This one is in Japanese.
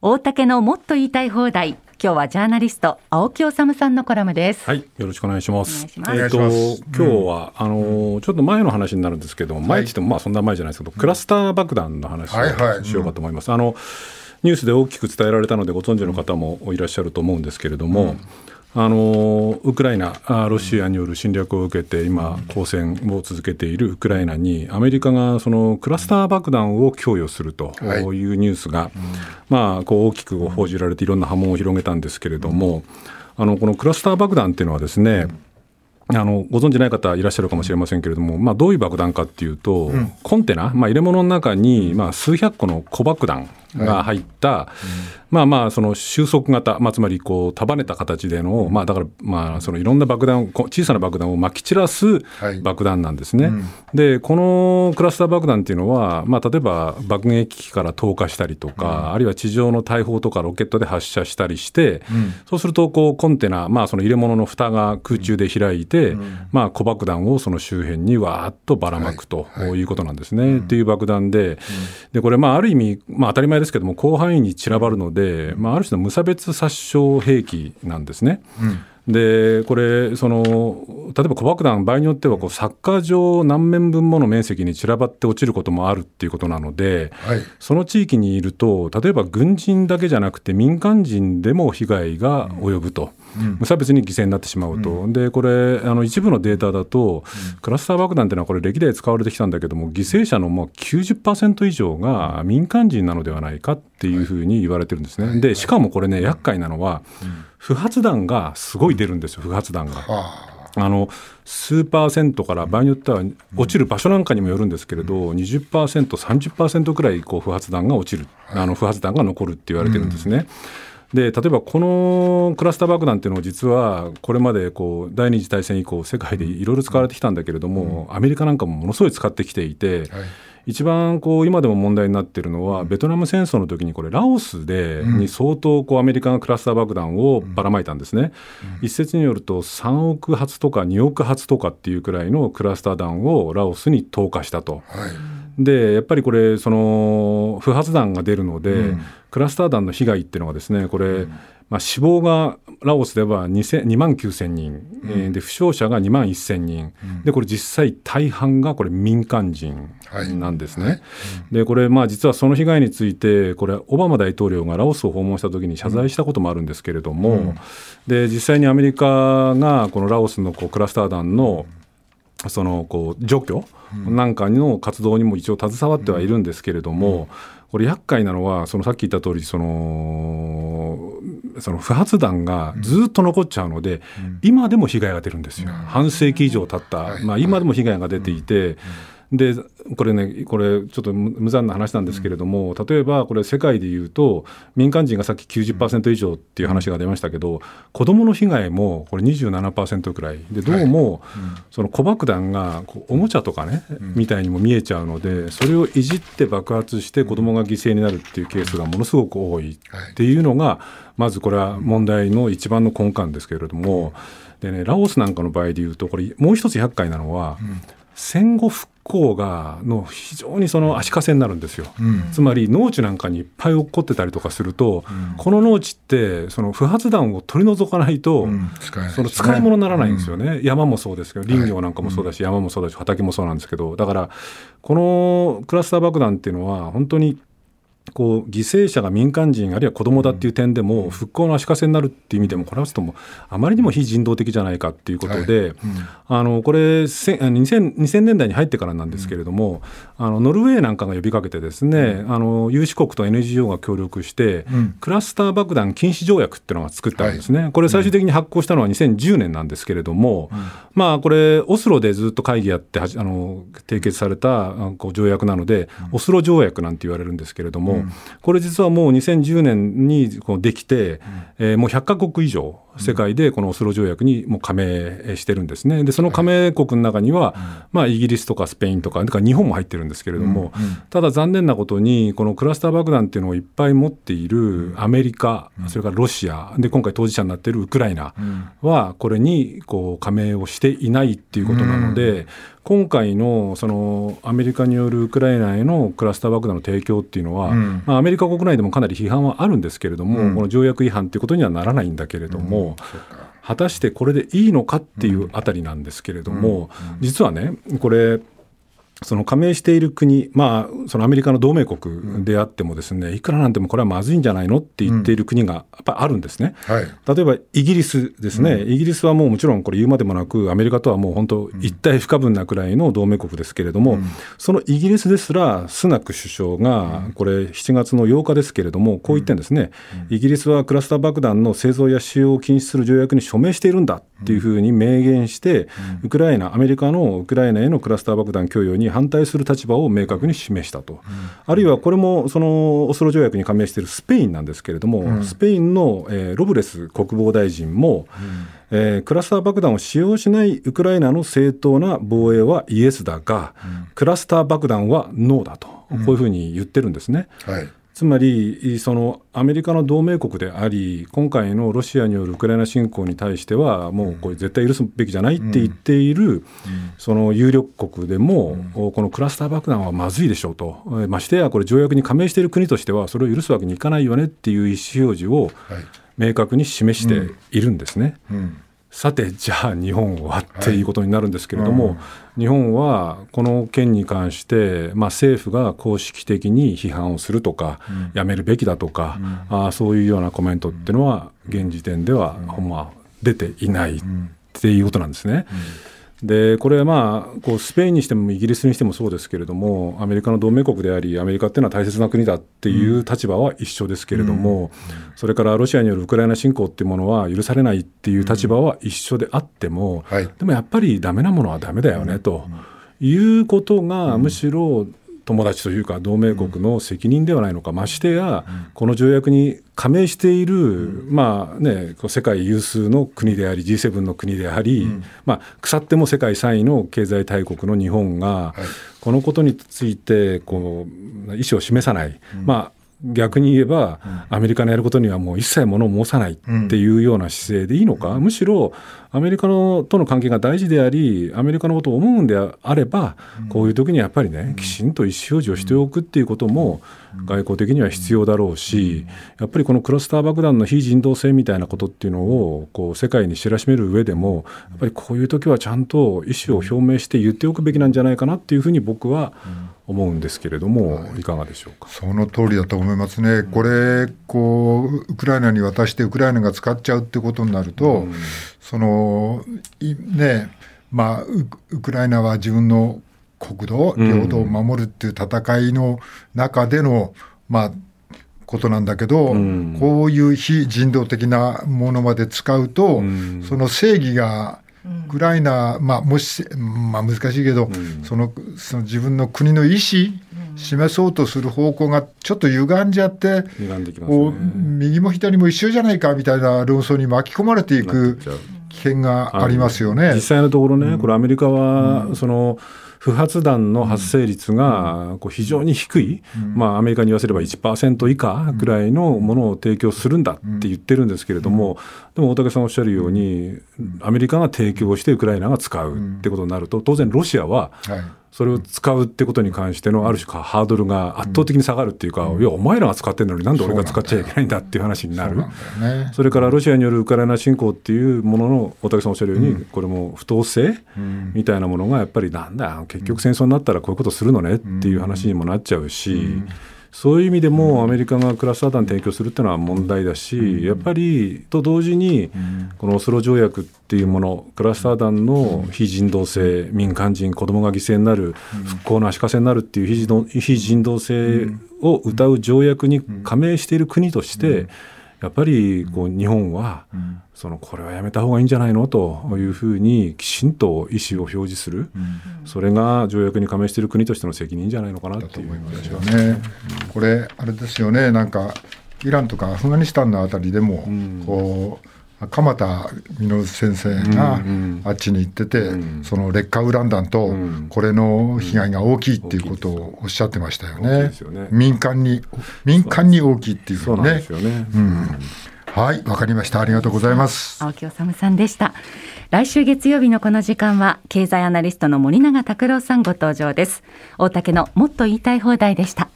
大竹のもっと言いたい放題。今日はジャーナリスト青木治さんのコラムです。はいよろしくお願いします。お願えっ、と今日は、あのちょっと前の話になるんですけど、前って言ってもまあそんな前じゃないですけど、クラスター爆弾の話はいはい。をしようかと思います、あのニュースで大きく伝えられたのでご存知の方もいらっしゃると思うんですけれども、あのウクライナ、あロシアによる侵略を受けて、今、抗戦を続けているウクライナに、アメリカがそのクラスター爆弾を供与するとい。うニュースが、まあ、こう大きく報じられて、いろんな波紋を広げたんですけれども、あのこのクラスター爆弾っていうのはですね、あのご存じない方いらっしゃるかもしれませんけれども、まあ、どういう爆弾かっていうと、コンテナ、まあ、入れ物の中に、まあ、数百個の小爆弾が入った、まあまあその収束型、まあ、つまりこう束ねた形での、まあ、だからまあそのいろんな爆弾こ小さな爆弾をまき散らすはい。爆弾なんですね。でこのクラスター爆弾っていうのは、まあ、例えば爆撃機から投下したりとか、あるいは地上の大砲とかロケットで発射したりして、そうするとこうコンテナ、まあ、その入れ物の蓋が空中で開いて、まあ、小爆弾をその周辺にわーっとばらまくとい。うことなんですね。っていう爆弾で、でこれ、まあ、ある意味、まあ、当たり前ですけども、広範囲に散らばるので、まあ、ある種の無差別殺傷兵器なんですね。でこれその、例えば小爆弾、場合によってはこうサッカー場何面分もの面積に散らばって落ちることもあるっていうことなので、はい。その地域にいると、例えば軍人だけじゃなくて、民間人でも被害が及ぶと、無差別に犠牲になってしまうと、でこれ、あの一部のデータだと、クラスター爆弾っていうのは、これ、歴代使われてきたんだけども、犠牲者のもう90%以上が民間人なのではないかっていうふうに言われてるんですね。でしかもこれね、厄介なのは、不発弾がすごい出るんですよ、不発弾が。ああの数パーセントから場合によっては落ちる場所なんかにもよるんですけれど、20%、30%くらいこう不発弾が落ちる、あの不発弾が残るって言われてるんですね。で例えばこのクラスター爆弾っていうのは実はこれまでこう第二次大戦以降世界でいろいろ使われてきたんだけれども、アメリカなんかもものすごい使ってきていて、はい一番こう今でも問題になっているのは、ベトナム戦争の時にこれラオスでに相当こうアメリカがクラスター爆弾をばらまいたんですね、一説によると3億発とか2億発とかっていうくらいのクラスター弾をラオスに投下したと。はい。でやっぱりこれその不発弾が出るので、クラスター弾の被害っていうのがですねこれ、まあ、死亡がラオスでは2 2万9000人、えーで負傷者が2万1000人、でこれ実際大半がこれ民間人なんですね。でこれまあ実はその被害についてこれオバマ大統領がラオスを訪問した時に謝罪したこともあるんですけれども、で実際にアメリカがこのラオスのこうクラスター弾のそのこう除去なんかの活動にも一応携わってはいるんですけれども、これ厄介なのはそのさっき言った通りそのその不発弾がずっと残っちゃうので、今でも被害が出るんですよ、半世紀以上経った、まあ、今でも被害が出ていて。でこれね、これ、ちょっと無無残な話なんですけれども、例えばこれ、世界でいうと、民間人がさっき90%以上っていう話が出ましたけど、子どもの被害もこれ27%くらい、でどうも、その小爆弾がおもちゃとかね、みたいにも見えちゃうので、それをいじって爆発して、子どもが犠牲になるっていうケースがものすごく多いっていうのが、まずこれは問題の一番の根幹ですけれども、でね、ラオスなんかの場合でいうと、これ、もう一つ厄介なのは、戦後復興がの非常にその足かせになるんですよ、つまり農地なんかにいっぱい起こってたりとかすると、この農地ってその不発弾を取り除かないと、使えないその使い物にならないんですよね、山もそうですけど林業なんかもそうだし、山もそうだし畑もそうなんですけど。だからこのクラスター爆弾っていうのは本当にこう犠牲者が民間人あるいは子どもだっていう点でも復興の足かせになるっていう意味でもこれはちょっともうあまりにも非人道的じゃないかっていうことで、あのこれせ2000 2000年代に入ってからなんですけれども、あのノルウェーなんかが呼びかけてですね、あの有志国と NGO が協力して、クラスター爆弾禁止条約っていうのが作ったんですね、これ最終的に発行したのは2010年なんですけれども、まあこれオスロでずっと会議やってあの締結されたあこう条約なので、オスロ条約なんて言われるんですけれども、これ実はもう2010年にこうできて、えーもう100カ国以上世界でこのオスロ条約にもう加盟してるんですね。でその加盟国の中には、まあ、イギリスとかスペインとかだから日本も入ってるんですけれども、ただ残念なことにこのクラスター爆弾っていうのをいっぱい持っているアメリカ、それからロシアで今回当事者になっているウクライナはこれにこう加盟をしていないっていうことなので、今回のそのアメリカによるウクライナへのクラスター爆弾の提供っていうのは、うん、まあ、アメリカ国内でもかなり批判はあるんですけれども、うん、この条約違反っていうことにはならないんだけれども、果たしてこれでいいのかっていうあたりなんですけれども、実はねこれその加盟している国、まあ、そのアメリカの同盟国であってもですね、いくらなんでもこれはまずいんじゃないのって言っている国がやっぱりあるんですね。はい、例えばイギリスですね、うん、イギリスはもうもちろんこれ言うまでもなく、アメリカとはもう本当、一体不可分なくらいの同盟国ですけれども、うん、そのイギリスですら、スナク首相が、これ、7月の8日ですけれども、こう言ってんですね、イギリスはクラスター爆弾の製造や使用を禁止する条約に署名しているんだっていうふうに明言して、ウクライナ、アメリカのウクライナへのクラスター爆弾供与に反対する立場を明確に示したと、あるいはこれもそのオスロ条約に加盟しているスペインなんですけれども、スペインの、えー、ロブレス国防大臣も、えー、クラスター爆弾を使用しないウクライナの正当な防衛はイエスだが、クラスター爆弾はノーだと、こういうふうに言ってるんですね。はいつまりそのアメリカの同盟国であり、今回のロシアによるウクライナ侵攻に対しては、もうこれ、絶対許すべきじゃないって言っている、その有力国でも、このクラスター爆弾はまずいでしょうと、ましてやこれ、条約に加盟している国としては、それを許すわけにいかないよねっていう意思表示を明確に示しているんですね。さてじゃあ日本はっていうことになるんですけれども、はい。うん、日本はこの件に関して、まあ、政府が公式的に批判をするとか、うん、やめるべきだとか、うん、あそういうようなコメントっていうのは現時点では、ほん。ま出ていないっていうことなんですね。でこれはまあこうスペインにしてもイギリスにしてもそうですけれどもアメリカの同盟国でありアメリカっていうのは大切な国だっていう立場は一緒ですけれども、うん、それからロシアによるウクライナ侵攻っていうものは許されないっていう立場は一緒であっても、うんはい、でもやっぱりダメなものはダメだよねと。いうことがむしろ友達というか同盟国の責任ではないのか、ましてや、この条約に加盟している、まあね、世界有数の国であり、G7 の国であり、まあ、腐っても世界3位の経済大国の日本が、このことについてこう意思を示さない、まあ、逆に言えば、アメリカのやることにはもう一切物を申さないっていうような姿勢でいいのか、むしろアメリカのとの関係が大事であり、アメリカのことを思うんであれば、こういう時にやっぱりね、きちんと意思表示をしておくっていうことも、外交的には必要だろうし、やっぱりこのクラスター爆弾の非人道性みたいなことっていうのをこう世界に知らしめる上でも、やっぱりこういう時はちゃんと意思を表明して言っておくべきなんじゃないかなっていうふうに僕は思うんですけれども、い、かがでしょうか？その通りだと思いますね、これこう、ウクライナに渡して、ウクライナが使っちゃうってことになると、うん、そのねまあ、ウクライナは自分の国土、領土を守るっていう戦いの中での、うん、まあ、ことなんだけど、うん、こういう非人道的なものまで使うと、その正義がウクライナ、まあ、もし、まあ、難しいけど、うん、そのその自分の国の意思、示そうとする方向がちょっと歪んじゃって、ね、右も左も一緒じゃないかみたいな論争に巻き込まれていく危険がありますよね。実際のところね、これアメリカは、その、不発弾の発生率がこう非常に低い、まあ、アメリカに言わせれば1%以下ぐらいのものを提供するんだって言ってるんですけれども、でも大竹さんおっしゃるように、アメリカが提供してウクライナが使うってことになると、当然、ロシアはそれを使うってことに関してのある種かハードルが圧倒的に下がるっていうか、いや、お前らが使ってるのになんで俺が使っちゃいけないんだっていう話になる、それからロシアによるウクライナ侵攻っていうものの、大竹さんおっしゃるように、これも不当性みたいなものがやっぱりなんだ、結局戦争になったらこういうことするのねっていう話にもなっちゃうし。そういう意味でもアメリカがクラスター弾提供するっていうのは問題だし、やっぱりと同時に、このオスロ条約っていうもの、クラスター弾の非人道性、民間人、子どもが犠牲になる、復興の足かせになるっていう非人道性を謳う条約に加盟している国として、やっぱりこう日本は、そのこれはやめた方がいいんじゃないのというふうにきちんと意思を表示する、それが条約に加盟している国としての責任じゃないのかなと思いますよね。これあれですよね。なんかイランとかアフガニスタンのあたりでも、こう鎌田稔先生があっちに行ってて、その劣化ウラン弾とこれの被害が大きいっていうことをおっしゃってましたよね。民間に民間に大きいっていうね。はいわかりました。ありがとうございます。青木治さんでした。来週月曜日のこの時間は経済アナリストの森永卓郎さんご登場です。大竹のもっと言いたい放題でした